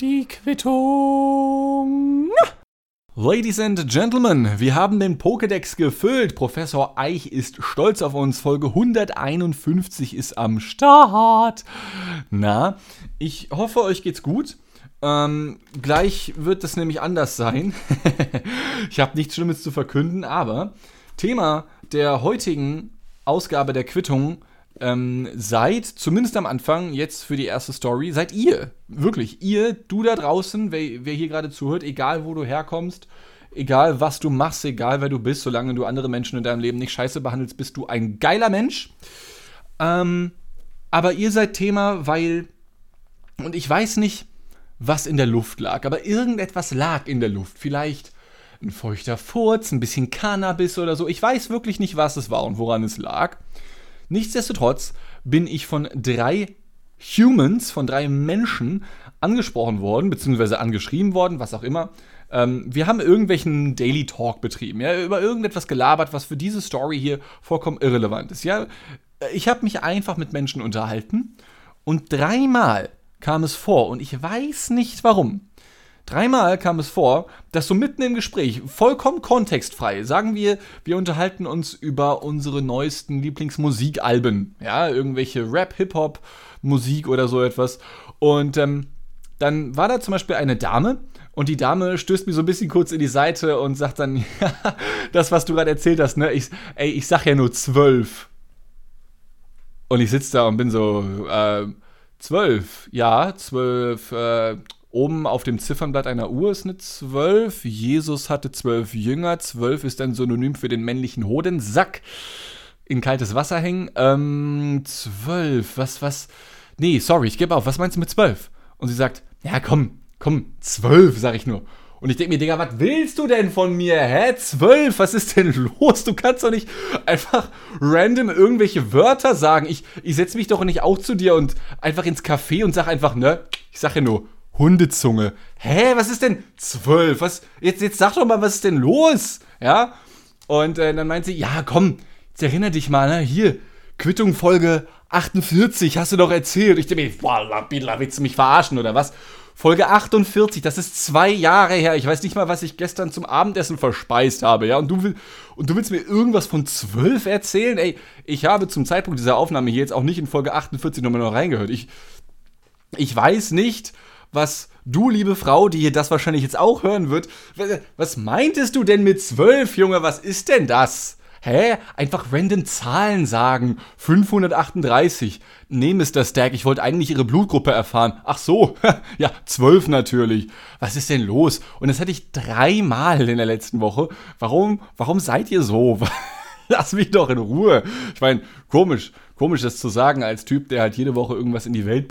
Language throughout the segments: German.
Die Quittung. Ladies and Gentlemen, wir haben den Pokédex gefüllt. Professor Eich ist stolz auf uns. Folge 151 ist am Start. Na, ich hoffe, euch geht's gut. Ähm, gleich wird es nämlich anders sein. ich habe nichts Schlimmes zu verkünden, aber Thema der heutigen Ausgabe der Quittung ähm, seid, zumindest am Anfang, jetzt für die erste Story, seid ihr. Wirklich, ihr, du da draußen, wer, wer hier gerade zuhört, egal wo du herkommst, egal was du machst, egal wer du bist, solange du andere Menschen in deinem Leben nicht scheiße behandelst, bist du ein geiler Mensch. Ähm, aber ihr seid Thema, weil, und ich weiß nicht, was in der Luft lag, aber irgendetwas lag in der Luft. Vielleicht ein feuchter Furz, ein bisschen Cannabis oder so. Ich weiß wirklich nicht, was es war und woran es lag. Nichtsdestotrotz bin ich von drei Humans, von drei Menschen angesprochen worden, beziehungsweise angeschrieben worden, was auch immer. Ähm, wir haben irgendwelchen Daily Talk betrieben, ja, über irgendetwas gelabert, was für diese Story hier vollkommen irrelevant ist. Ja, ich habe mich einfach mit Menschen unterhalten und dreimal kam es vor und ich weiß nicht warum. Dreimal kam es vor, dass so mitten im Gespräch, vollkommen kontextfrei, sagen wir, wir unterhalten uns über unsere neuesten Lieblingsmusikalben, ja, irgendwelche Rap, Hip-Hop, Musik oder so etwas. Und ähm, dann war da zum Beispiel eine Dame und die Dame stößt mir so ein bisschen kurz in die Seite und sagt dann, ja, das, was du gerade erzählt hast, ne, ich, ey, ich sag ja nur zwölf. Und ich sitze da und bin so, äh, zwölf, ja, zwölf, äh, Oben auf dem Ziffernblatt einer Uhr ist eine 12. Jesus hatte zwölf Jünger. 12 ist ein Synonym für den männlichen Hodensack. In kaltes Wasser hängen. Ähm, 12. Was, was? Nee, sorry, ich gebe auf. Was meinst du mit 12? Und sie sagt, ja, komm, komm, 12, sag ich nur. Und ich denke mir, Digga, was willst du denn von mir? Hä? 12? Was ist denn los? Du kannst doch nicht einfach random irgendwelche Wörter sagen. Ich, ich setze mich doch nicht auch zu dir und einfach ins Café und sag einfach, ne? Ich sag ja nur Hundezunge. Hä, was ist denn zwölf? Was? Jetzt, jetzt sag doch mal, was ist denn los? Ja? Und äh, dann meint sie, ja, komm, jetzt erinnere dich mal, ne? Hier, Quittung Folge 48, hast du doch erzählt. Ich denke mir, boah, willst du mich verarschen oder was? Folge 48, das ist zwei Jahre her. Ich weiß nicht mal, was ich gestern zum Abendessen verspeist habe, ja. Und du, will, und du willst mir irgendwas von zwölf erzählen? Ey, ich habe zum Zeitpunkt dieser Aufnahme hier jetzt auch nicht in Folge 48 nochmal noch reingehört. Ich, ich weiß nicht, was du, liebe Frau, die hier das wahrscheinlich jetzt auch hören wird, was meintest du denn mit zwölf, Junge? Was ist denn das? Hä? Einfach random Zahlen sagen. 538. Nee, Mr. Stack, ich wollte eigentlich Ihre Blutgruppe erfahren. Ach so, ja, zwölf natürlich. Was ist denn los? Und das hatte ich dreimal in der letzten Woche. Warum, warum seid ihr so? Lass mich doch in Ruhe. Ich meine, komisch komisch, das zu sagen als Typ, der halt jede Woche irgendwas in die Welt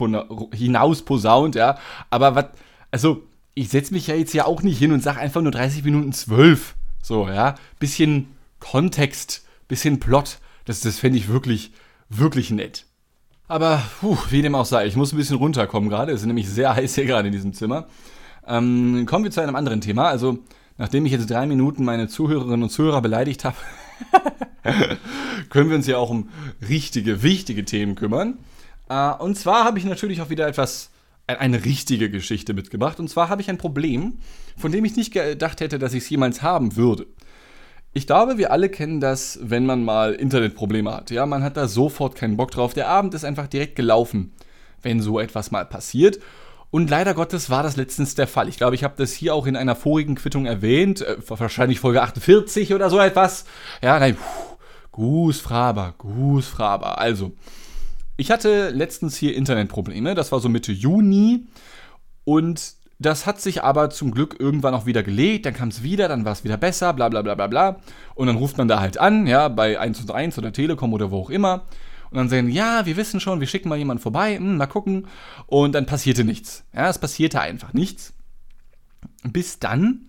hinaus posaunt, ja. Aber was, also, ich setze mich ja jetzt ja auch nicht hin und sage einfach nur 30 Minuten 12. So, ja. Bisschen Kontext, bisschen Plot. Das, das fände ich wirklich, wirklich nett. Aber, puh, wie dem auch sei, ich muss ein bisschen runterkommen gerade. Es ist nämlich sehr heiß hier gerade in diesem Zimmer. Ähm, kommen wir zu einem anderen Thema. Also, nachdem ich jetzt drei Minuten meine Zuhörerinnen und Zuhörer beleidigt habe, können wir uns ja auch um richtige, wichtige Themen kümmern. Äh, und zwar habe ich natürlich auch wieder etwas, eine richtige Geschichte mitgebracht. Und zwar habe ich ein Problem, von dem ich nicht gedacht hätte, dass ich es jemals haben würde. Ich glaube, wir alle kennen das, wenn man mal Internetprobleme hat. Ja, man hat da sofort keinen Bock drauf. Der Abend ist einfach direkt gelaufen, wenn so etwas mal passiert. Und leider Gottes war das letztens der Fall. Ich glaube, ich habe das hier auch in einer vorigen Quittung erwähnt, äh, wahrscheinlich Folge 48 oder so etwas. Ja, nein, Gus Fraber, Gus Fraber. Also, ich hatte letztens hier Internetprobleme, das war so Mitte Juni und das hat sich aber zum Glück irgendwann auch wieder gelegt, dann kam es wieder, dann war es wieder besser, bla bla bla bla bla. Und dann ruft man da halt an, ja, bei 1 und 1 oder Telekom oder wo auch immer und dann sagen, ja, wir wissen schon, wir schicken mal jemanden vorbei, hm, mal gucken. Und dann passierte nichts. Ja, es passierte einfach nichts. Bis dann,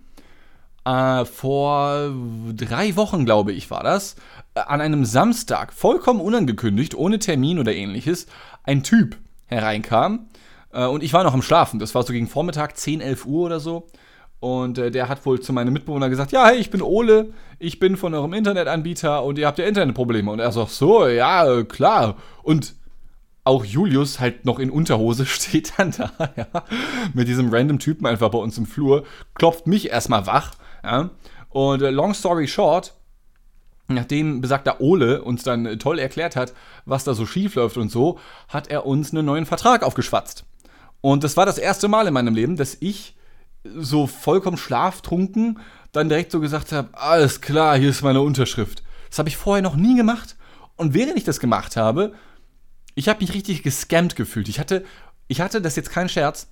äh, vor drei Wochen, glaube ich, war das, äh, an einem Samstag, vollkommen unangekündigt, ohne Termin oder ähnliches, ein Typ hereinkam. Äh, und ich war noch am Schlafen. Das war so gegen Vormittag, 10, 11 Uhr oder so. Und äh, der hat wohl zu meinem Mitbewohner gesagt, ja, hey, ich bin Ole, ich bin von eurem Internetanbieter und ihr habt ja Internetprobleme. Und er sagt, so, ja, klar. Und auch Julius halt noch in Unterhose steht dann da, ja, mit diesem random Typen einfach bei uns im Flur, klopft mich erstmal wach, ja. Und äh, long story short, nachdem besagter Ole uns dann äh, toll erklärt hat, was da so schief läuft und so, hat er uns einen neuen Vertrag aufgeschwatzt. Und das war das erste Mal in meinem Leben, dass ich so vollkommen schlaftrunken dann direkt so gesagt habe, alles klar, hier ist meine Unterschrift. Das habe ich vorher noch nie gemacht. Und während ich das gemacht habe, ich habe mich richtig gescammt gefühlt. Ich hatte, ich hatte, das ist jetzt kein Scherz,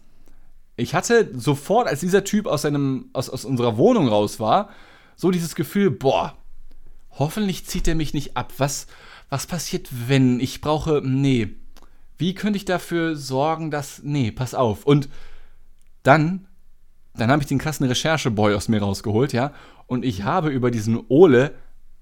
ich hatte sofort, als dieser Typ aus, seinem, aus, aus unserer Wohnung raus war, so dieses Gefühl, boah, hoffentlich zieht er mich nicht ab. Was, was passiert, wenn ich brauche, nee, wie könnte ich dafür sorgen, dass, nee, pass auf. Und dann, dann habe ich den krassen Rechercheboy aus mir rausgeholt, ja, und ich habe über diesen Ole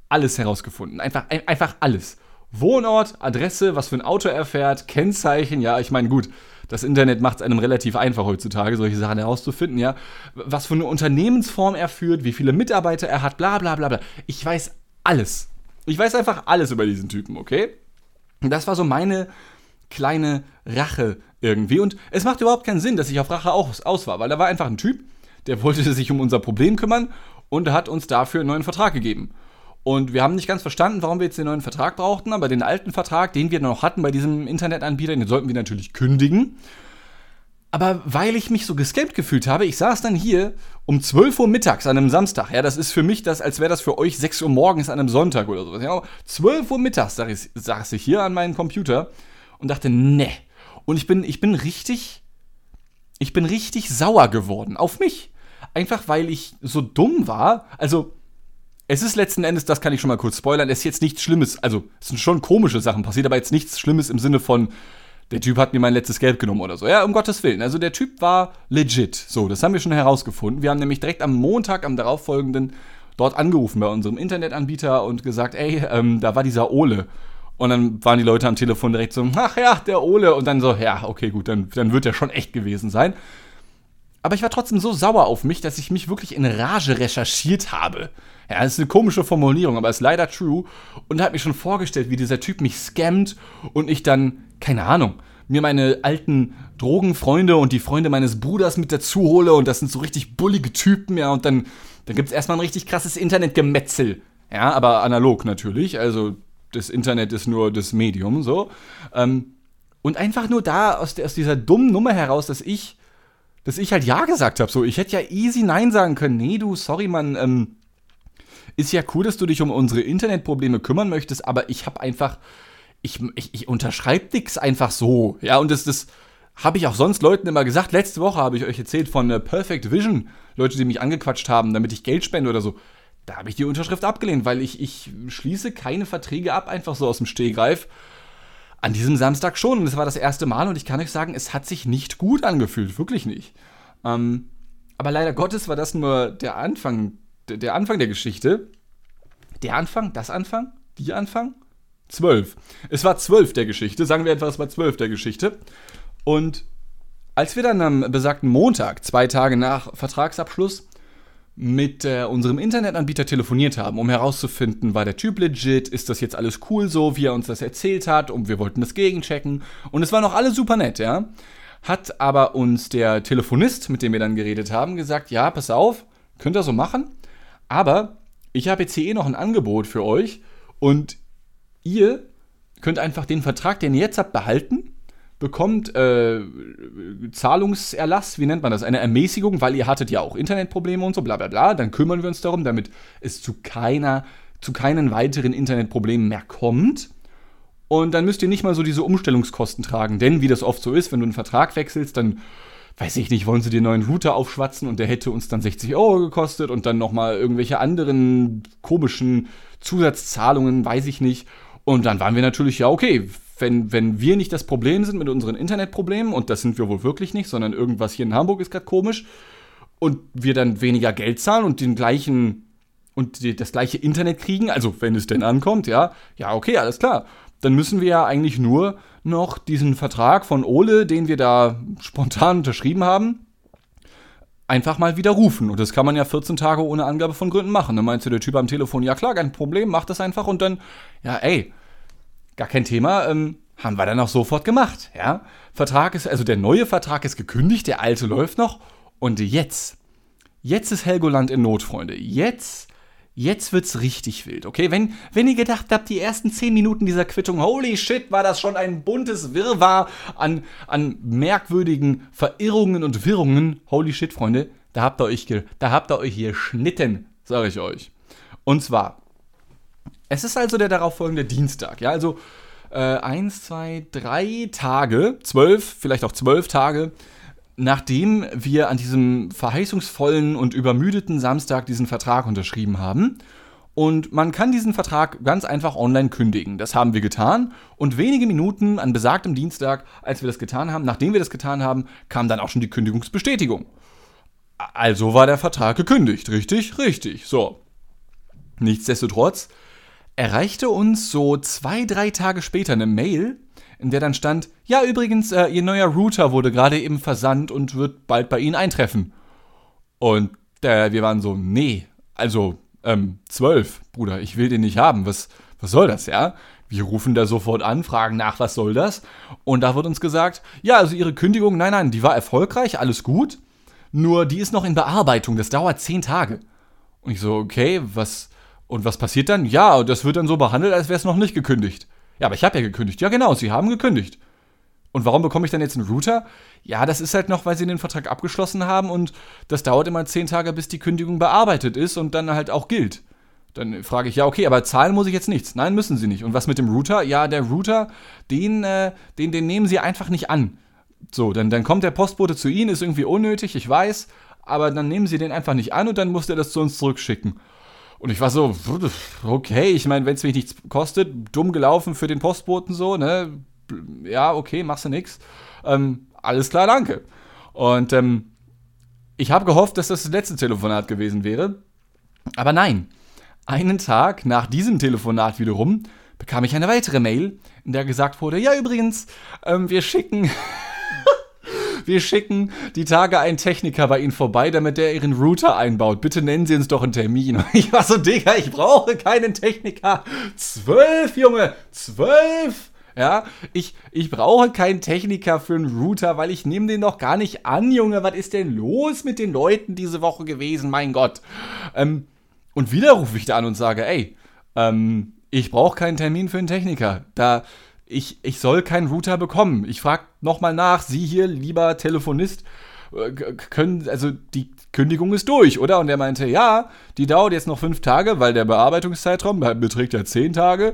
alles herausgefunden. Einfach, einfach alles. Wohnort, Adresse, was für ein Auto er fährt, Kennzeichen, ja, ich meine, gut, das Internet macht es einem relativ einfach heutzutage, solche Sachen herauszufinden, ja. Was für eine Unternehmensform er führt, wie viele Mitarbeiter er hat, bla bla bla bla. Ich weiß alles. Ich weiß einfach alles über diesen Typen, okay? Das war so meine kleine Rache irgendwie. Und es macht überhaupt keinen Sinn, dass ich auf Rache aus, aus war, weil da war einfach ein Typ, der wollte sich um unser Problem kümmern und hat uns dafür einen neuen Vertrag gegeben. Und wir haben nicht ganz verstanden, warum wir jetzt den neuen Vertrag brauchten, aber den alten Vertrag, den wir noch hatten bei diesem Internetanbieter, den sollten wir natürlich kündigen. Aber weil ich mich so gescampt gefühlt habe, ich saß dann hier um 12 Uhr mittags an einem Samstag. Ja, das ist für mich das, als wäre das für euch 6 Uhr morgens an einem Sonntag oder sowas. Ja, 12 Uhr mittags saß ich, saß ich hier an meinem Computer und dachte, ne. Und ich bin, ich bin richtig, ich bin richtig sauer geworden auf mich. Einfach weil ich so dumm war. Also, es ist letzten Endes, das kann ich schon mal kurz spoilern, es ist jetzt nichts Schlimmes, also es sind schon komische Sachen passiert, aber jetzt nichts Schlimmes im Sinne von, der Typ hat mir mein letztes Geld genommen oder so. Ja, um Gottes Willen. Also der Typ war legit. So, das haben wir schon herausgefunden. Wir haben nämlich direkt am Montag, am darauffolgenden, dort angerufen bei unserem Internetanbieter und gesagt, ey, ähm, da war dieser Ole. Und dann waren die Leute am Telefon direkt so, ach ja, der Ole. Und dann so, ja, okay, gut, dann, dann wird der schon echt gewesen sein. Aber ich war trotzdem so sauer auf mich, dass ich mich wirklich in Rage recherchiert habe. Ja, das ist eine komische Formulierung, aber ist leider true. Und hat mir schon vorgestellt, wie dieser Typ mich scammt und ich dann, keine Ahnung, mir meine alten Drogenfreunde und die Freunde meines Bruders mit dazu hole und das sind so richtig bullige Typen, ja, und dann, dann gibt es erstmal ein richtig krasses Internetgemetzel. Ja, aber analog natürlich, also das Internet ist nur das Medium, so. Ähm, und einfach nur da aus, aus dieser dummen Nummer heraus, dass ich, dass ich halt Ja gesagt habe, so. Ich hätte ja easy Nein sagen können. Nee, du, sorry, Mann, ähm, ist ja cool, dass du dich um unsere Internetprobleme kümmern möchtest, aber ich habe einfach, ich, ich, ich unterschreibe nichts einfach so. Ja, und das, das habe ich auch sonst Leuten immer gesagt. Letzte Woche habe ich euch erzählt von äh, Perfect Vision, Leute, die mich angequatscht haben, damit ich Geld spende oder so. Da habe ich die Unterschrift abgelehnt, weil ich, ich schließe keine Verträge ab, einfach so aus dem Stehgreif. An diesem Samstag schon. Und es war das erste Mal und ich kann euch sagen, es hat sich nicht gut angefühlt. Wirklich nicht. Ähm, aber leider Gottes war das nur der Anfang der Anfang der Geschichte. Der Anfang, das Anfang, die Anfang? Zwölf. Es war zwölf der Geschichte, sagen wir einfach, es war zwölf der Geschichte. Und als wir dann am besagten Montag, zwei Tage nach Vertragsabschluss, mit äh, unserem Internetanbieter telefoniert haben, um herauszufinden, war der Typ legit, ist das jetzt alles cool so, wie er uns das erzählt hat, und wir wollten das gegenchecken. Und es war noch alles super nett, ja. Hat aber uns der Telefonist, mit dem wir dann geredet haben, gesagt, ja, pass auf, könnt ihr so machen, aber ich habe jetzt hier eh noch ein Angebot für euch und ihr könnt einfach den Vertrag, den ihr jetzt habt, behalten, bekommt äh, Zahlungserlass, wie nennt man das, eine Ermäßigung, weil ihr hattet ja auch Internetprobleme und so, bla bla bla. Dann kümmern wir uns darum, damit es zu keiner, zu keinen weiteren Internetproblemen mehr kommt. Und dann müsst ihr nicht mal so diese Umstellungskosten tragen, denn wie das oft so ist, wenn du einen Vertrag wechselst, dann weiß ich nicht, wollen sie den neuen Router aufschwatzen und der hätte uns dann 60 Euro gekostet und dann nochmal irgendwelche anderen komischen Zusatzzahlungen, weiß ich nicht. Und dann waren wir natürlich, ja, okay, wenn, wenn wir nicht das Problem sind mit unseren Internetproblemen, und das sind wir wohl wirklich nicht, sondern irgendwas hier in Hamburg ist gerade komisch, und wir dann weniger Geld zahlen und den gleichen und die, das gleiche Internet kriegen, also wenn es denn ankommt, ja, ja, okay, alles klar. Dann müssen wir ja eigentlich nur noch diesen Vertrag von Ole, den wir da spontan unterschrieben haben, einfach mal widerrufen. Und das kann man ja 14 Tage ohne Angabe von Gründen machen. Dann meinst du der Typ am Telefon, ja klar, kein Problem, mach das einfach und dann, ja, ey, gar kein Thema. Ähm, haben wir dann auch sofort gemacht, ja. Vertrag ist, also der neue Vertrag ist gekündigt, der alte läuft noch. Und jetzt, jetzt ist Helgoland in Not, Freunde. Jetzt, jetzt wird's richtig wild, okay? Wenn, wenn ihr gedacht habt, die ersten 10 Minuten dieser Quittung, holy shit, war das schon ein buntes Wirrwarr an, an merkwürdigen Verirrungen und Wirrungen. Holy shit, Freunde, da habt ihr euch, da habt ihr euch hier schnitten, sage ich euch. Und zwar, es ist also der darauffolgende Dienstag, ja, also äh, eins, zwei, drei Tage, zwölf, vielleicht auch zwölf Tage, nachdem wir an diesem verheißungsvollen und übermüdeten Samstag diesen Vertrag unterschrieben haben. Und man kann diesen Vertrag ganz einfach online kündigen. Das haben wir getan. Und wenige Minuten an besagtem Dienstag, als wir das getan haben, nachdem wir das getan haben, kam dann auch schon die Kündigungsbestätigung. Also war der Vertrag gekündigt, richtig? Richtig. So. Nichtsdestotrotz erreichte uns so zwei, drei Tage später eine Mail, in der dann stand, ja übrigens, äh, Ihr neuer Router wurde gerade eben versandt und wird bald bei Ihnen eintreffen. Und äh, wir waren so, nee, also ähm, zwölf, Bruder, ich will den nicht haben. Was, was soll das, ja? Wir rufen da sofort an, fragen nach, was soll das? Und da wird uns gesagt, ja, also Ihre Kündigung, nein, nein, die war erfolgreich, alles gut. Nur die ist noch in Bearbeitung, das dauert zehn Tage. Und ich so, okay, was, und was passiert dann? Ja, das wird dann so behandelt, als wäre es noch nicht gekündigt. Ja, aber ich habe ja gekündigt. Ja, genau, Sie haben gekündigt. Und warum bekomme ich dann jetzt einen Router? Ja, das ist halt noch, weil Sie den Vertrag abgeschlossen haben und das dauert immer zehn Tage, bis die Kündigung bearbeitet ist und dann halt auch gilt. Dann frage ich, ja, okay, aber zahlen muss ich jetzt nichts. Nein, müssen Sie nicht. Und was mit dem Router? Ja, der Router, den, äh, den, den nehmen Sie einfach nicht an. So, dann, dann kommt der Postbote zu Ihnen, ist irgendwie unnötig, ich weiß, aber dann nehmen Sie den einfach nicht an und dann muss der das zu uns zurückschicken. Und ich war so, okay, ich meine, wenn es mich nichts kostet, dumm gelaufen für den Postboten so, ne? Ja, okay, machst du nix. Ähm, alles klar, danke. Und ähm, ich habe gehofft, dass das das letzte Telefonat gewesen wäre. Aber nein. Einen Tag nach diesem Telefonat wiederum bekam ich eine weitere Mail, in der gesagt wurde, ja übrigens, ähm, wir schicken wir schicken die Tage einen Techniker bei Ihnen vorbei, damit der Ihren Router einbaut. Bitte nennen Sie uns doch einen Termin. Ich war so, Digga, ich brauche keinen Techniker. Zwölf, Junge, zwölf. Ja, ich, ich brauche keinen Techniker für einen Router, weil ich nehme den noch gar nicht an, Junge. Was ist denn los mit den Leuten diese Woche gewesen? Mein Gott. Ähm, und wieder rufe ich da an und sage, ey, ähm, ich brauche keinen Termin für einen Techniker. Da, ich, ich soll keinen Router bekommen. Ich frage nochmal nach, Sie hier, lieber Telefonist, äh, können, also die Kündigung ist durch, oder? Und er meinte, ja, die dauert jetzt noch fünf Tage, weil der Bearbeitungszeitraum beträgt ja zehn Tage.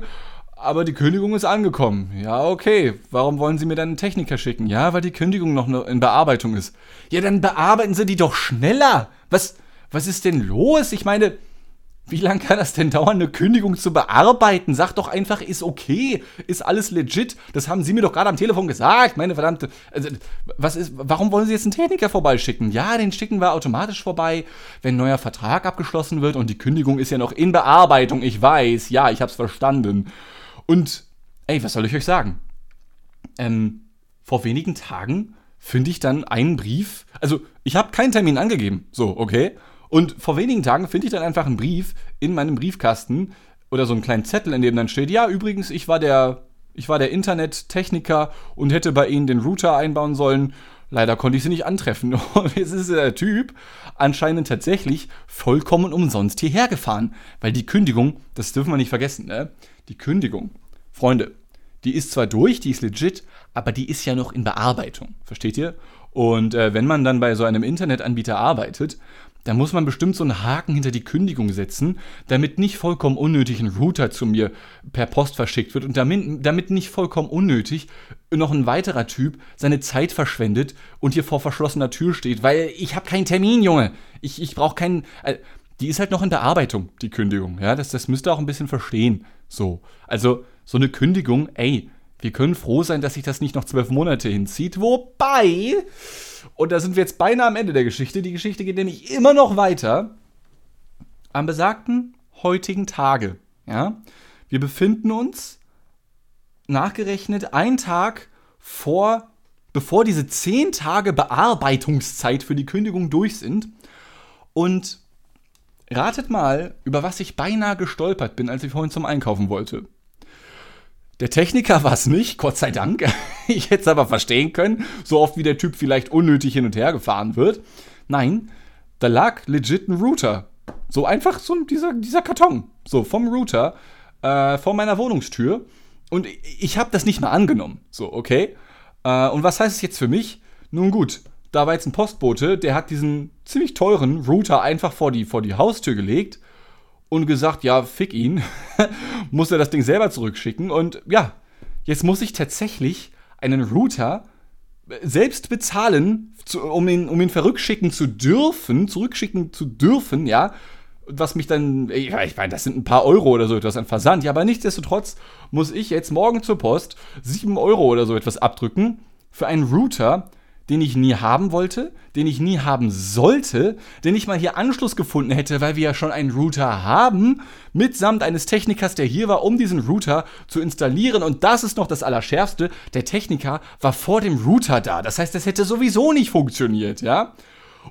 Aber die Kündigung ist angekommen. Ja, okay. Warum wollen Sie mir dann einen Techniker schicken? Ja, weil die Kündigung noch in Bearbeitung ist. Ja, dann bearbeiten Sie die doch schneller. Was, was ist denn los? Ich meine, wie lange kann das denn dauern, eine Kündigung zu bearbeiten? Sag doch einfach, ist okay, ist alles legit. Das haben Sie mir doch gerade am Telefon gesagt, meine verdammte. Also, was ist, warum wollen Sie jetzt einen Techniker vorbeischicken? Ja, den schicken wir automatisch vorbei, wenn ein neuer Vertrag abgeschlossen wird und die Kündigung ist ja noch in Bearbeitung. Ich weiß, ja, ich hab's verstanden. Und, ey, was soll ich euch sagen? Ähm, vor wenigen Tagen finde ich dann einen Brief. Also, ich habe keinen Termin angegeben. So, okay. Und vor wenigen Tagen finde ich dann einfach einen Brief in meinem Briefkasten oder so einen kleinen Zettel, in dem dann steht, ja, übrigens, ich war der, ich war der Internettechniker und hätte bei Ihnen den Router einbauen sollen. Leider konnte ich sie nicht antreffen. Und jetzt ist der Typ anscheinend tatsächlich vollkommen umsonst hierher gefahren. Weil die Kündigung, das dürfen wir nicht vergessen, ne? Die Kündigung, Freunde, die ist zwar durch, die ist legit, aber die ist ja noch in Bearbeitung. Versteht ihr? Und äh, wenn man dann bei so einem Internetanbieter arbeitet, da muss man bestimmt so einen Haken hinter die Kündigung setzen, damit nicht vollkommen unnötig ein Router zu mir per Post verschickt wird und damit, damit nicht vollkommen unnötig noch ein weiterer Typ seine Zeit verschwendet und hier vor verschlossener Tür steht, weil ich habe keinen Termin, Junge. Ich, ich brauche keinen. Äh, die ist halt noch in der Arbeitung, die Kündigung. Ja, das, das müsst ihr auch ein bisschen verstehen. So. Also, so eine Kündigung, ey, wir können froh sein, dass sich das nicht noch zwölf Monate hinzieht. Wobei, und da sind wir jetzt beinahe am Ende der Geschichte, die Geschichte geht nämlich immer noch weiter. Am besagten heutigen Tage, ja, wir befinden uns nachgerechnet einen Tag vor, bevor diese zehn Tage Bearbeitungszeit für die Kündigung durch sind. Und ratet mal, über was ich beinahe gestolpert bin, als ich vorhin zum Einkaufen wollte. Der Techniker war es nicht, Gott sei Dank. Ich hätte es aber verstehen können, so oft wie der Typ vielleicht unnötig hin und her gefahren wird. Nein, da lag legit ein Router. So einfach so dieser, dieser Karton. So vom Router äh, vor meiner Wohnungstür. Und ich habe das nicht mal angenommen. So, okay. Äh, und was heißt es jetzt für mich? Nun gut, da war jetzt ein Postbote, der hat diesen ziemlich teuren Router einfach vor die, vor die Haustür gelegt und gesagt, ja, fick ihn, muss er das Ding selber zurückschicken. Und ja, jetzt muss ich tatsächlich einen Router selbst bezahlen, zu, um, ihn, um ihn verrückschicken zu dürfen, zurückschicken zu dürfen, ja. Was mich dann, ich meine, das sind ein paar Euro oder so etwas an Versand, ja, aber nichtsdestotrotz muss ich jetzt morgen zur Post 7 Euro oder so etwas abdrücken für einen Router, den ich nie haben wollte, den ich nie haben sollte, den ich mal hier Anschluss gefunden hätte, weil wir ja schon einen Router haben, mitsamt eines Technikers, der hier war, um diesen Router zu installieren. Und das ist noch das Allerschärfste. Der Techniker war vor dem Router da. Das heißt, das hätte sowieso nicht funktioniert, ja?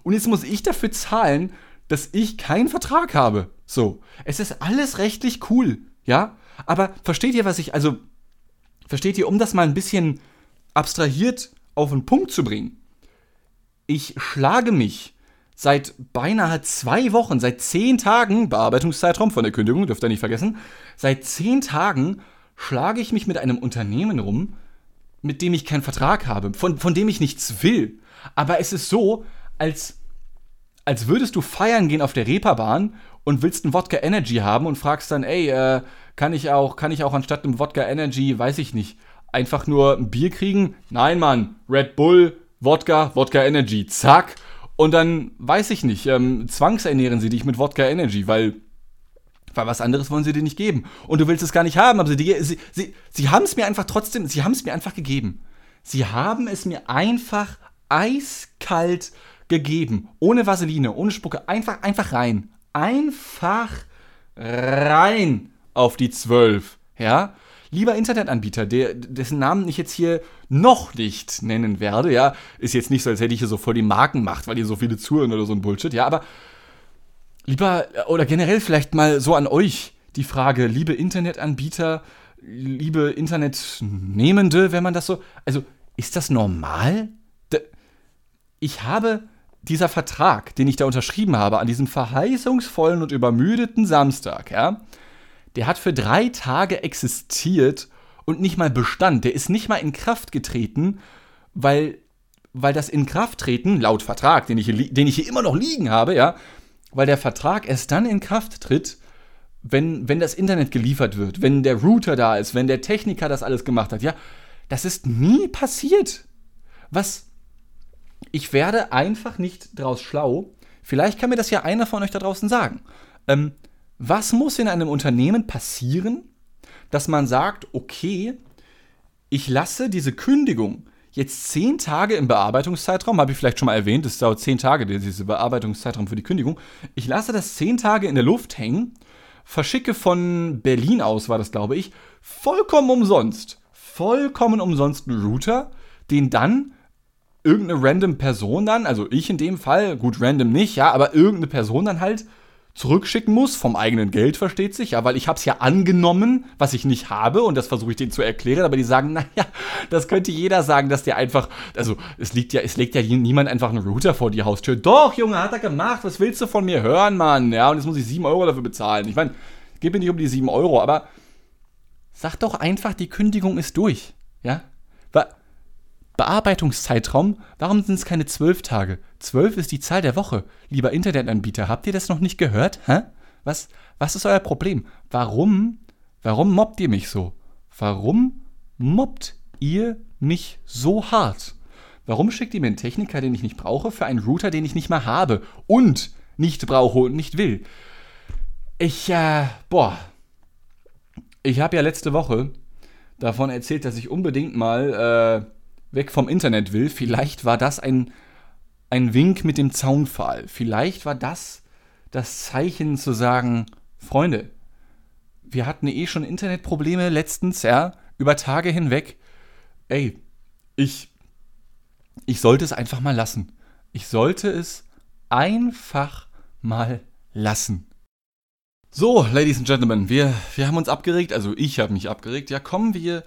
Und jetzt muss ich dafür zahlen, dass ich keinen Vertrag habe. So. Es ist alles rechtlich cool, ja? Aber versteht ihr, was ich, also, versteht ihr, um das mal ein bisschen abstrahiert auf den Punkt zu bringen. Ich schlage mich seit beinahe zwei Wochen, seit zehn Tagen, Bearbeitungszeitraum von der Kündigung, dürft ihr nicht vergessen, seit zehn Tagen schlage ich mich mit einem Unternehmen rum, mit dem ich keinen Vertrag habe, von, von dem ich nichts will. Aber es ist so, als, als würdest du feiern gehen auf der Reeperbahn und willst einen Wodka Energy haben und fragst dann, ey, äh, kann ich auch, kann ich auch anstatt einem Wodka Energy, weiß ich nicht, einfach nur ein Bier kriegen. Nein, Mann, Red Bull, Wodka, Wodka Energy, zack. Und dann, weiß ich nicht, ähm, zwangsernähren sie dich mit Wodka Energy, weil, weil was anderes wollen sie dir nicht geben. Und du willst es gar nicht haben, aber sie, sie, sie, sie haben es mir einfach trotzdem, sie haben es mir einfach gegeben. Sie haben es mir einfach eiskalt gegeben. Ohne Vaseline, ohne Spucke. Einfach, einfach rein. Einfach rein auf die zwölf. Ja? Lieber Internetanbieter, der, dessen Namen ich jetzt hier noch nicht nennen werde, ja, ist jetzt nicht so, als hätte ich hier so voll die Markenmacht, weil ihr so viele zuhören oder so ein Bullshit, ja, aber lieber, oder generell vielleicht mal so an euch die Frage, liebe Internetanbieter, liebe Internetnehmende, wenn man das so, also ist das normal? Ich habe dieser Vertrag, den ich da unterschrieben habe, an diesem verheißungsvollen und übermüdeten Samstag, ja, der hat für drei Tage existiert und nicht mal Bestand. Der ist nicht mal in Kraft getreten, weil, weil das Inkrafttreten, laut Vertrag, den ich, den ich hier immer noch liegen habe, ja, weil der Vertrag erst dann in Kraft tritt, wenn, wenn das Internet geliefert wird, wenn der Router da ist, wenn der Techniker das alles gemacht hat. Ja, das ist nie passiert. Was? Ich werde einfach nicht draus schlau. Vielleicht kann mir das ja einer von euch da draußen sagen. Ähm, was muss in einem Unternehmen passieren, dass man sagt, okay, ich lasse diese Kündigung jetzt zehn Tage im Bearbeitungszeitraum, habe ich vielleicht schon mal erwähnt, es dauert zehn Tage, diese Bearbeitungszeitraum für die Kündigung. Ich lasse das zehn Tage in der Luft hängen, verschicke von Berlin aus, war das glaube ich, vollkommen umsonst, vollkommen umsonst einen Router, den dann irgendeine random Person dann, also ich in dem Fall, gut, random nicht, ja, aber irgendeine Person dann halt zurückschicken muss, vom eigenen Geld, versteht sich, ja, weil ich habe es ja angenommen, was ich nicht habe und das versuche ich denen zu erklären, aber die sagen, naja, das könnte jeder sagen, dass der einfach, also es liegt ja, es legt ja niemand einfach einen Router vor die Haustür. Doch, Junge, hat er gemacht, was willst du von mir hören, Mann? Ja, und jetzt muss ich 7 Euro dafür bezahlen. Ich meine, geht mir nicht um die 7 Euro, aber sag doch einfach, die Kündigung ist durch, ja? Bearbeitungszeitraum, warum sind es keine zwölf Tage? Zwölf ist die Zahl der Woche. Lieber Internetanbieter, habt ihr das noch nicht gehört? Hä? Was, was ist euer Problem? Warum, warum mobbt ihr mich so? Warum mobbt ihr mich so hart? Warum schickt ihr mir einen Techniker, den ich nicht brauche, für einen Router, den ich nicht mal habe und nicht brauche und nicht will? Ich, äh, boah. Ich habe ja letzte Woche davon erzählt, dass ich unbedingt mal, äh, weg vom Internet will. Vielleicht war das ein, ein Wink mit dem Zaunpfahl. Vielleicht war das das Zeichen zu sagen, Freunde, wir hatten eh schon Internetprobleme letztens, ja, über Tage hinweg. Ey, ich, ich sollte es einfach mal lassen. Ich sollte es einfach mal lassen. So, Ladies and Gentlemen, wir, wir haben uns abgeregt, also ich habe mich abgeregt. Ja, kommen wir,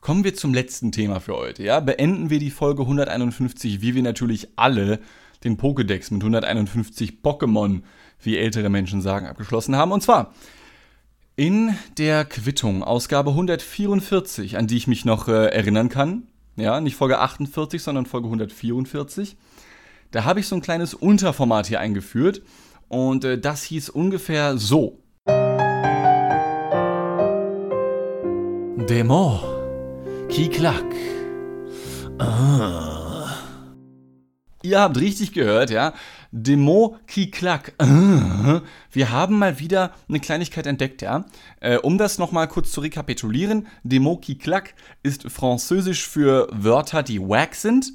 kommen wir zum letzten Thema für heute. Ja, beenden wir die Folge 151, wie wir natürlich alle den Pokédex mit 151 Pokémon, wie ältere Menschen sagen, abgeschlossen haben. Und zwar in der Quittung, Ausgabe 144, an die ich mich noch äh, erinnern kann. Ja, nicht Folge 48, sondern Folge 144. Da habe ich so ein kleines Unterformat hier eingeführt. Und äh, das hieß ungefähr so. Dämon. Kiklak. Ah. Ihr habt richtig gehört, ja. Demo Kiklak. Ah. Wir haben mal wieder eine Kleinigkeit entdeckt, ja. Äh, um das nochmal kurz zu rekapitulieren. Demo Kiklak ist französisch für Wörter, die wack sind.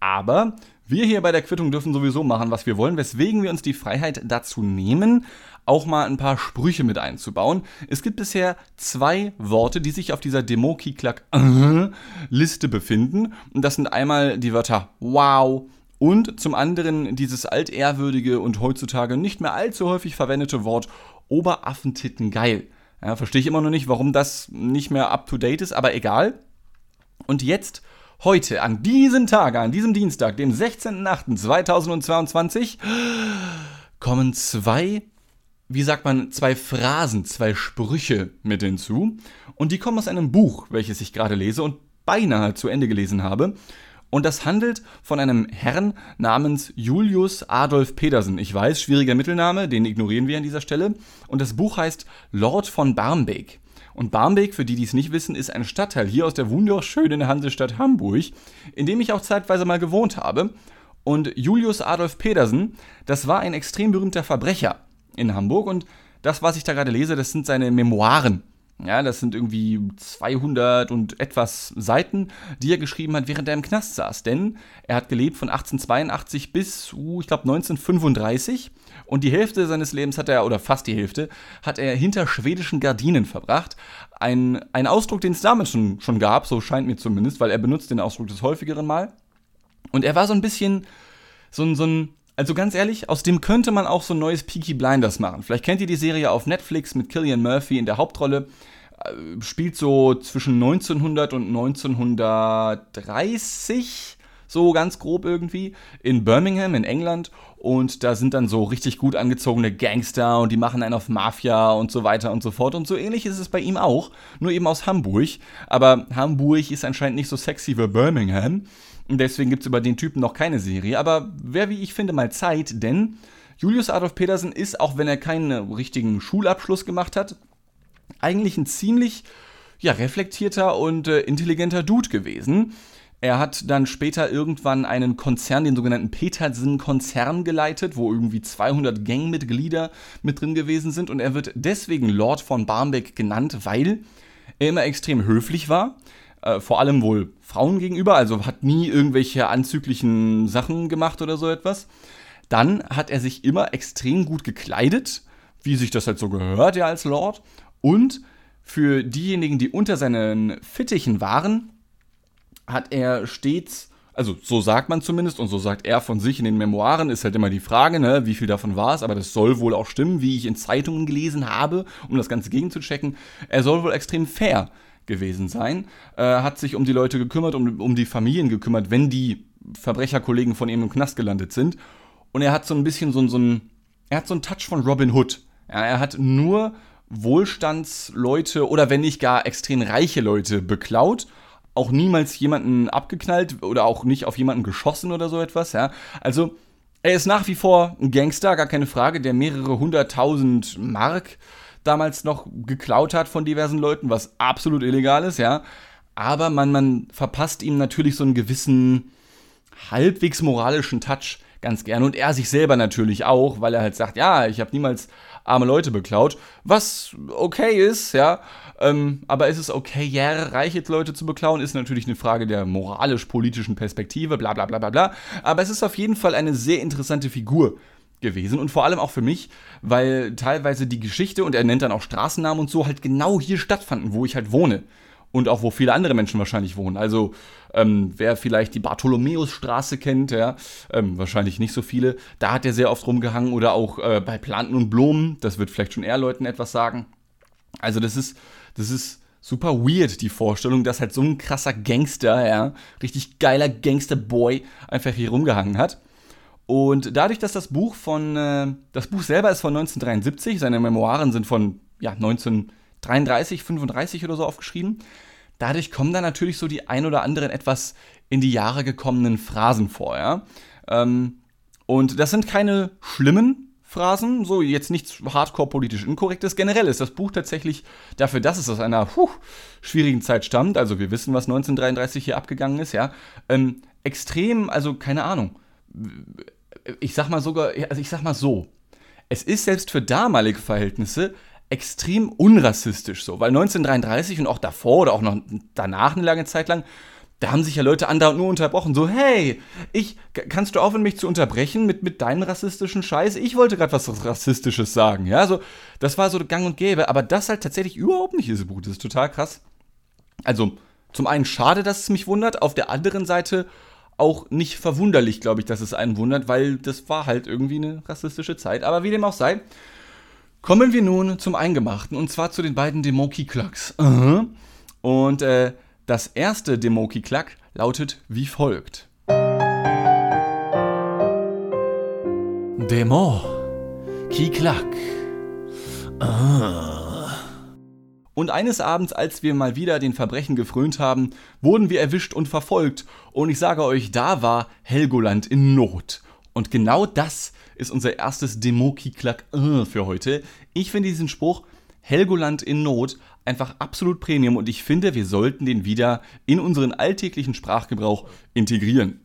Aber wir hier bei der Quittung dürfen sowieso machen, was wir wollen, weswegen wir uns die Freiheit dazu nehmen, auch mal ein paar Sprüche mit einzubauen. Es gibt bisher zwei Worte, die sich auf dieser Demoki-Klack-Liste befinden. Und das sind einmal die Wörter wow und zum anderen dieses altehrwürdige und heutzutage nicht mehr allzu häufig verwendete Wort Oberaffentitten geil. Ja, verstehe ich immer noch nicht, warum das nicht mehr up to date ist, aber egal. Und jetzt Heute, an diesem Tag, an diesem Dienstag, dem 16.08.2022, kommen zwei, wie sagt man, zwei Phrasen, zwei Sprüche mit hinzu. Und die kommen aus einem Buch, welches ich gerade lese und beinahe zu Ende gelesen habe. Und das handelt von einem Herrn namens Julius Adolf Pedersen. Ich weiß, schwieriger Mittelname, den ignorieren wir an dieser Stelle. Und das Buch heißt Lord von Barmbek. Und Barmbek, für die, die es nicht wissen, ist ein Stadtteil hier aus der wunderschönen Hansestadt Hamburg, in dem ich auch zeitweise mal gewohnt habe. Und Julius Adolf Pedersen, das war ein extrem berühmter Verbrecher in Hamburg und das, was ich da gerade lese, das sind seine Memoiren. Ja, das sind irgendwie 200 und etwas Seiten, die er geschrieben hat, während er im Knast saß. Denn er hat gelebt von 1882 bis, uh, ich glaube, 1935. Und die Hälfte seines Lebens hat er, oder fast die Hälfte, hat er hinter schwedischen Gardinen verbracht. Ein, ein Ausdruck, den es damals schon, schon gab, so scheint mir zumindest, weil er benutzt den Ausdruck des häufigeren Mal. Und er war so ein bisschen so ein, so ein also ganz ehrlich, aus dem könnte man auch so ein neues Peaky Blinders machen. Vielleicht kennt ihr die Serie auf Netflix mit Killian Murphy in der Hauptrolle. Äh, spielt so zwischen 1900 und 1930, so ganz grob irgendwie, in Birmingham in England. Und da sind dann so richtig gut angezogene Gangster und die machen einen auf Mafia und so weiter und so fort. Und so ähnlich ist es bei ihm auch, nur eben aus Hamburg. Aber Hamburg ist anscheinend nicht so sexy wie Birmingham. Und deswegen gibt es über den Typen noch keine Serie. Aber wäre, wie ich finde, mal Zeit, denn Julius Adolf Petersen ist, auch wenn er keinen richtigen Schulabschluss gemacht hat, eigentlich ein ziemlich ja, reflektierter und äh, intelligenter Dude gewesen. Er hat dann später irgendwann einen Konzern, den sogenannten Petersen-Konzern geleitet, wo irgendwie 200 Gangmitglieder mit drin gewesen sind. Und er wird deswegen Lord von Barmbek genannt, weil er immer extrem höflich war, äh, vor allem wohl Frauen gegenüber, also hat nie irgendwelche anzüglichen Sachen gemacht oder so etwas. Dann hat er sich immer extrem gut gekleidet, wie sich das halt so gehört, ja, als Lord. Und für diejenigen, die unter seinen Fittichen waren, hat er stets, also so sagt man zumindest und so sagt er von sich in den Memoiren, ist halt immer die Frage, ne, wie viel davon war es, aber das soll wohl auch stimmen, wie ich in Zeitungen gelesen habe, um das Ganze gegenzuchecken. Er soll wohl extrem fair gewesen sein, äh, hat sich um die Leute gekümmert, um, um die Familien gekümmert, wenn die Verbrecherkollegen von ihm im Knast gelandet sind. Und er hat so ein bisschen so, so ein, er hat so einen Touch von Robin Hood. Ja, er hat nur Wohlstandsleute oder wenn nicht gar extrem reiche Leute beklaut, auch niemals jemanden abgeknallt oder auch nicht auf jemanden geschossen oder so etwas, ja. Also, er ist nach wie vor ein Gangster, gar keine Frage, der mehrere hunderttausend Mark damals noch geklaut hat von diversen Leuten, was absolut illegal ist, ja. Aber man, man verpasst ihm natürlich so einen gewissen halbwegs moralischen Touch ganz gerne und er sich selber natürlich auch, weil er halt sagt, ja, ich habe niemals arme Leute beklaut, was okay ist, ja. Ähm, aber ist es okay, ja, reiche Leute zu beklauen, ist natürlich eine Frage der moralisch-politischen Perspektive, bla bla bla bla bla. Aber es ist auf jeden Fall eine sehr interessante Figur gewesen und vor allem auch für mich, weil teilweise die Geschichte und er nennt dann auch Straßennamen und so halt genau hier stattfanden, wo ich halt wohne. Und auch wo viele andere Menschen wahrscheinlich wohnen. Also ähm, wer vielleicht die Bartholomäusstraße kennt, ja, ähm, wahrscheinlich nicht so viele, da hat er sehr oft rumgehangen oder auch äh, bei Planten und Blumen, das wird vielleicht schon eher Leuten etwas sagen. Also das ist, das ist super weird, die Vorstellung, dass halt so ein krasser Gangster, ja, richtig geiler Gangsterboy einfach hier rumgehangen hat. Und dadurch, dass das Buch von, äh, das Buch selber ist von 1973, seine Memoiren sind von, ja, 1933, 35 oder so aufgeschrieben, dadurch kommen da natürlich so die ein oder anderen etwas in die Jahre gekommenen Phrasen vor, ja. Ähm, und das sind keine schlimmen Phrasen, so jetzt nichts hardcore politisch inkorrektes. Generell ist das Buch tatsächlich dafür, dass es aus einer puh, schwierigen Zeit stammt, also wir wissen, was 1933 hier abgegangen ist, ja, ähm, extrem, also keine Ahnung. Ich sag mal sogar, also ich sag mal so, es ist selbst für damalige Verhältnisse extrem unrassistisch so, weil 1933 und auch davor oder auch noch danach eine lange Zeit lang da haben sich ja Leute andauernd nur unterbrochen. So, hey, ich, kannst du aufhören, mich zu unterbrechen mit, mit deinem rassistischen Scheiß? Ich wollte gerade was Rassistisches sagen. Ja, so, das war so gang und gäbe. Aber das halt tatsächlich überhaupt nicht ist Buch. Das ist total krass. Also, zum einen schade, dass es mich wundert. Auf der anderen Seite auch nicht verwunderlich, glaube ich, dass es einen wundert, weil das war halt irgendwie eine rassistische Zeit. Aber wie dem auch sei, kommen wir nun zum Eingemachten. Und zwar zu den beiden Demonkey Clucks. Und, äh, das erste Demoki-Klack lautet wie folgt. Demo, Kiklak. Ah. Und eines Abends, als wir mal wieder den Verbrechen gefrönt haben, wurden wir erwischt und verfolgt. Und ich sage euch, da war Helgoland in Not. Und genau das ist unser erstes Demoki-Klack äh, für heute. Ich finde diesen Spruch Helgoland in Not einfach absolut Premium und ich finde, wir sollten den wieder in unseren alltäglichen Sprachgebrauch integrieren.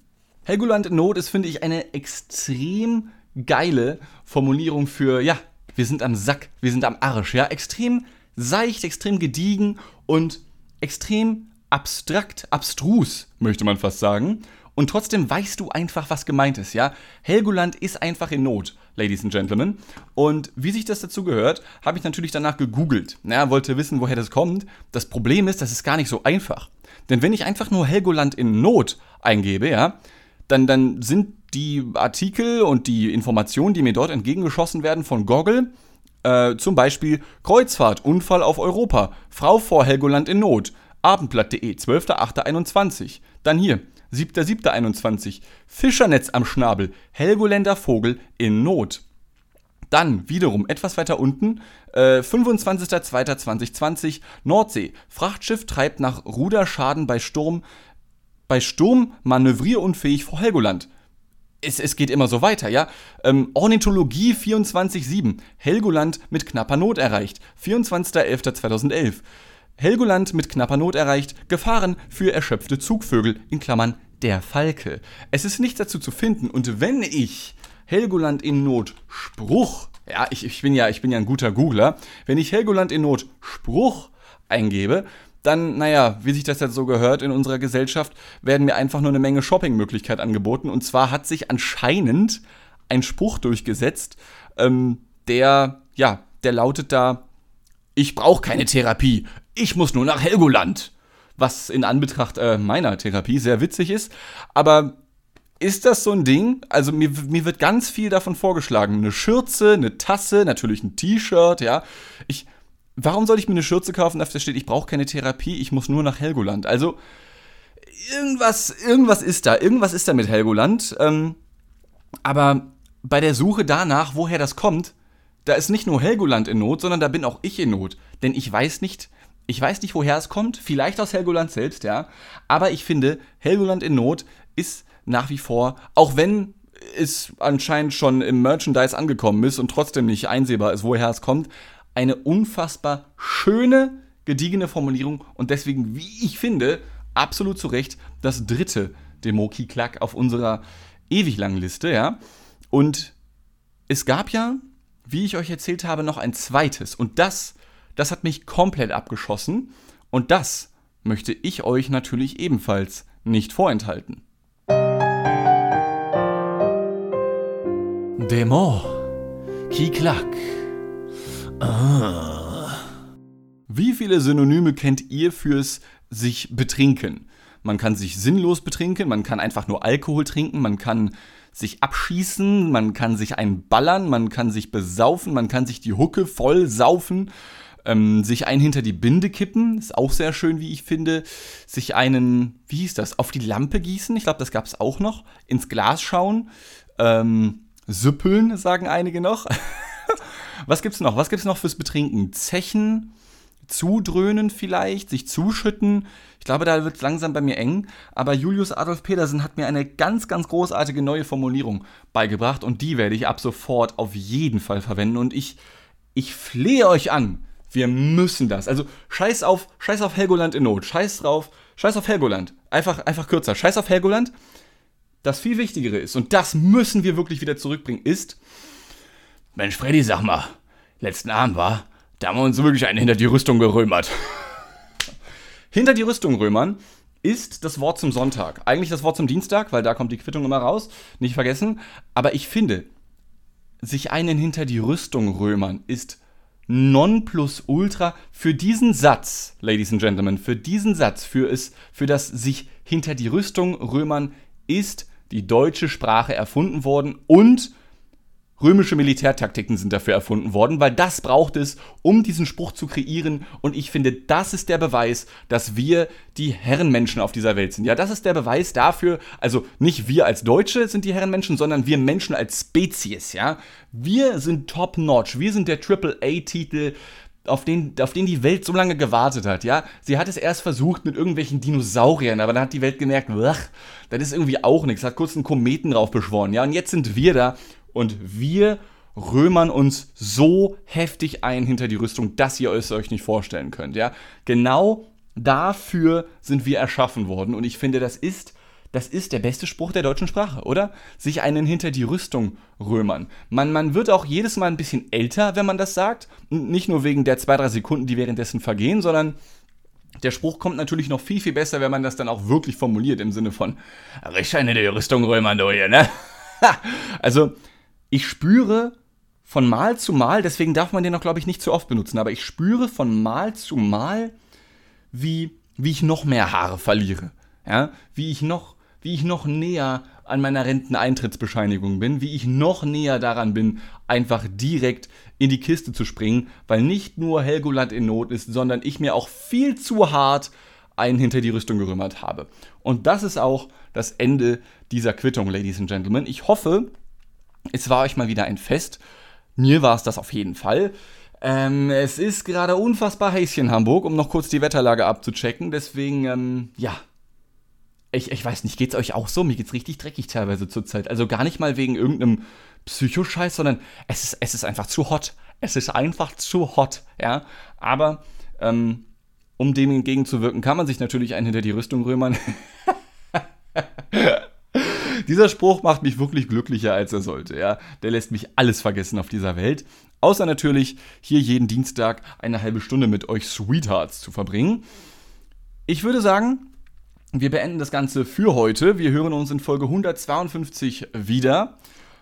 Helgoland in Not ist, finde ich, eine extrem geile Formulierung für, ja, wir sind am Sack, wir sind am Arsch, ja, extrem seicht, extrem gediegen und extrem abstrakt, abstrus, möchte man fast sagen. Und trotzdem weißt du einfach, was gemeint ist, ja? Helgoland ist einfach in Not. Ladies and Gentlemen. Und wie sich das dazu gehört, habe ich natürlich danach gegoogelt. Na, wollte wissen, woher das kommt. Das Problem ist, das ist gar nicht so einfach. Denn wenn ich einfach nur Helgoland in Not eingebe, ja, dann, dann sind die Artikel und die Informationen, die mir dort entgegengeschossen werden von Goggle, äh, zum Beispiel Kreuzfahrt, Unfall auf Europa, Frau vor Helgoland in Not, abendblatt.de, 12.08.21. Dann hier, 7.7.21. Fischernetz am Schnabel. Helgoländer Vogel in Not. Dann wiederum etwas weiter unten, äh, 25.02.2020, Nordsee. Frachtschiff treibt nach Ruderschaden bei Sturm, bei Sturm manövrierunfähig vor Helgoland. Es, es geht immer so weiter, ja. Ähm, Ornithologie 24.7. Helgoland mit knapper Not erreicht. 24.11.2011. Helgoland mit knapper Not erreicht. Gefahren für erschöpfte Zugvögel in Klammern der Falke. Es ist nichts dazu zu finden und wenn ich Helgoland in Not Spruch, ja, ich, ich, bin ja, ich bin ja ein guter Googler, wenn ich Helgoland in Not Spruch eingebe, dann, naja, wie sich das jetzt so gehört in unserer Gesellschaft, werden mir einfach nur eine Menge Shoppingmöglichkeit angeboten. Und zwar hat sich anscheinend ein Spruch durchgesetzt, ähm, der, ja, der lautet da, ich brauche keine Therapie, ich muss nur nach Helgoland was in Anbetracht äh, meiner Therapie sehr witzig ist. Aber ist das so ein Ding? Also mir, mir wird ganz viel davon vorgeschlagen. Eine Schürze, eine Tasse, natürlich ein T-Shirt, ja. Ich, warum soll ich mir eine Schürze kaufen, auf der steht, ich brauche keine Therapie, ich muss nur nach Helgoland? Also irgendwas, irgendwas ist da, irgendwas ist da mit Helgoland. Ähm, aber bei der Suche danach, woher das kommt, da ist nicht nur Helgoland in Not, sondern da bin auch ich in Not. Denn ich weiß nicht, ich weiß nicht, woher es kommt, vielleicht aus Helgoland selbst, ja. Aber ich finde, Helgoland in Not ist nach wie vor, auch wenn es anscheinend schon im Merchandise angekommen ist und trotzdem nicht einsehbar ist, woher es kommt, eine unfassbar schöne, gediegene Formulierung und deswegen, wie ich finde, absolut zu Recht das dritte Demoki-Klack auf unserer ewig langen Liste, ja. Und es gab ja, wie ich euch erzählt habe, noch ein zweites und das das hat mich komplett abgeschossen und das möchte ich euch natürlich ebenfalls nicht vorenthalten. Demo, Kiklak. Ah. Wie viele Synonyme kennt ihr fürs sich betrinken? Man kann sich sinnlos betrinken, man kann einfach nur Alkohol trinken, man kann sich abschießen, man kann sich einballern, man kann sich besaufen, man kann sich die Hucke voll saufen, ähm, sich einen hinter die Binde kippen, ist auch sehr schön, wie ich finde. Sich einen, wie hieß das, auf die Lampe gießen, ich glaube, das gab es auch noch, ins Glas schauen, ähm, süppeln, sagen einige noch. Was gibt's noch? Was gibt's noch fürs Betrinken? Zechen, zudröhnen vielleicht, sich zuschütten. Ich glaube, da wird es langsam bei mir eng. Aber Julius Adolf Petersen hat mir eine ganz, ganz großartige neue Formulierung beigebracht und die werde ich ab sofort auf jeden Fall verwenden. Und ich, ich flehe euch an, wir müssen das. Also scheiß auf, scheiß auf Helgoland in Not, scheiß drauf, scheiß auf Helgoland. Einfach, einfach kürzer, scheiß auf Helgoland. Das viel Wichtigere ist, und das müssen wir wirklich wieder zurückbringen, ist, Mensch, Freddy, sag mal, letzten Abend war, da haben wir uns wirklich einen hinter die Rüstung gerömert. hinter die Rüstung römern ist das Wort zum Sonntag. Eigentlich das Wort zum Dienstag, weil da kommt die Quittung immer raus. Nicht vergessen. Aber ich finde, sich einen hinter die Rüstung römern ist non plus ultra für diesen Satz, Ladies and Gentlemen, für diesen Satz, für es, für das sich hinter die Rüstung römern, ist die deutsche Sprache erfunden worden und Römische Militärtaktiken sind dafür erfunden worden, weil das braucht es, um diesen Spruch zu kreieren. Und ich finde, das ist der Beweis, dass wir die Herrenmenschen auf dieser Welt sind. Ja, das ist der Beweis dafür, also nicht wir als Deutsche sind die Herrenmenschen, sondern wir Menschen als Spezies. Ja, wir sind top-notch. Wir sind der Triple-A-Titel auf den, auf den die Welt so lange gewartet hat, ja. Sie hat es erst versucht mit irgendwelchen Dinosauriern, aber dann hat die Welt gemerkt, ach, das ist irgendwie auch nichts, hat kurz einen Kometen drauf beschworen, ja. Und jetzt sind wir da und wir römern uns so heftig ein hinter die Rüstung, dass ihr es euch nicht vorstellen könnt. Ja? Genau dafür sind wir erschaffen worden. Und ich finde, das ist, das ist der beste Spruch der deutschen Sprache, oder? Sich einen hinter die Rüstung römern. Man, man wird auch jedes Mal ein bisschen älter, wenn man das sagt. Nicht nur wegen der zwei, drei Sekunden, die währenddessen vergehen, sondern der Spruch kommt natürlich noch viel, viel besser, wenn man das dann auch wirklich formuliert im Sinne von, richtig eine die Rüstung römern, du hier, ne? also, ich spüre von Mal zu Mal, deswegen darf man den auch, glaube ich, nicht zu oft benutzen, aber ich spüre von Mal zu Mal, wie, wie ich noch mehr Haare verliere. Ja? Wie ich noch, wie ich noch näher an meiner Renteneintrittsbescheinigung bin, wie ich noch näher daran bin, einfach direkt in die Kiste zu springen, weil nicht nur Helgoland in Not ist, sondern ich mir auch viel zu hart einen hinter die Rüstung gerümmert habe. Und das ist auch das Ende dieser Quittung, Ladies and Gentlemen. Ich hoffe, es war euch mal wieder ein Fest. Mir war es das auf jeden Fall. Ähm, es ist gerade unfassbar heiß hier in Hamburg, um noch kurz die Wetterlage abzuchecken. Deswegen, ähm, ja. Ich, ich weiß nicht, geht's euch auch so? Mir geht's richtig dreckig teilweise zurzeit. Also gar nicht mal wegen irgendeinem Psychoscheiß, sondern es ist, es ist einfach zu hot. Es ist einfach zu hot, ja. Aber, ähm, um dem entgegenzuwirken, kann man sich natürlich einen hinter die Rüstung römern. Dieser Spruch macht mich wirklich glücklicher, als er sollte. Ja? Der lässt mich alles vergessen auf dieser Welt. Außer natürlich, hier jeden Dienstag eine halbe Stunde mit euch Sweethearts zu verbringen. Ich würde sagen, wir beenden das Ganze für heute. Wir hören uns in Folge 152 wieder.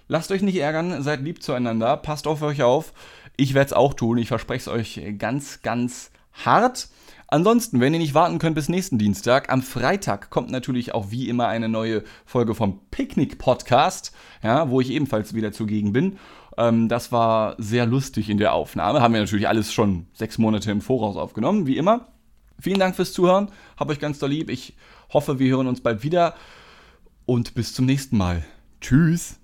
Lasst euch nicht ärgern, seid lieb zueinander, passt auf euch auf. Ich werde es auch tun, ich verspreche es euch ganz, ganz hart. Ansonsten, wenn ihr nicht warten könnt bis nächsten Dienstag, am Freitag kommt natürlich auch wie immer eine neue Folge vom Picknick Podcast, ja, wo ich ebenfalls wieder zugegen bin. Ähm, das war sehr lustig in der Aufnahme. Haben wir natürlich alles schon sechs Monate im Voraus aufgenommen, wie immer. Vielen Dank fürs Zuhören. Hab euch ganz doll lieb. Ich hoffe, wir hören uns bald wieder. Und bis zum nächsten Mal. Tschüss.